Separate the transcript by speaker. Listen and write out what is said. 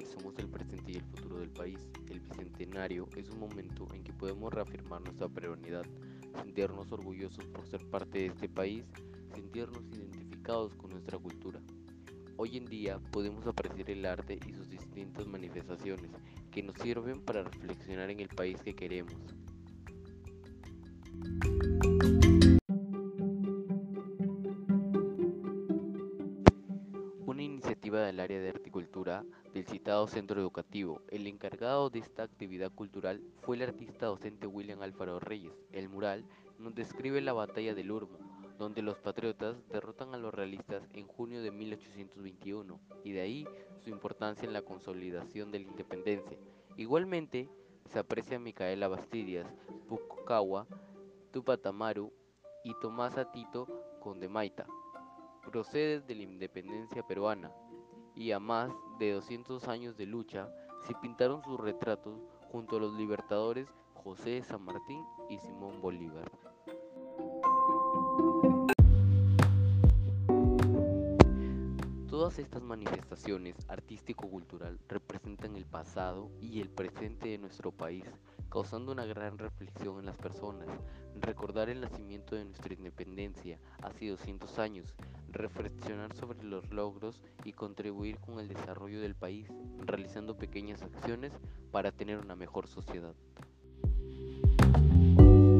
Speaker 1: somos el presente y el futuro del país. El bicentenario es un momento en que podemos reafirmar nuestra perenidad, sentirnos orgullosos por ser parte de este país, sentirnos identificados con nuestra cultura. Hoy en día podemos apreciar el arte y sus distintas manifestaciones que nos sirven para reflexionar en el país que queremos. Del área de horticultura del citado centro educativo. El encargado de esta actividad cultural fue el artista docente William Alfaro Reyes. El mural nos describe la batalla del Urmo, donde los patriotas derrotan a los realistas en junio de 1821, y de ahí su importancia en la consolidación de la independencia. Igualmente, se aprecia a Micaela Bastidias, Puccawa, Tupac Amaru y Tomás Atito Condemaita procede de la independencia peruana y a más de 200 años de lucha se pintaron sus retratos junto a los libertadores José de San Martín y Simón Bolívar. Todas estas manifestaciones artístico-cultural representan el pasado y el presente de nuestro país, causando una gran reflexión en las personas. Recordar el nacimiento de nuestra independencia hace 200 años, reflexionar sobre los logros y contribuir con el desarrollo del país, realizando pequeñas acciones para tener una mejor sociedad.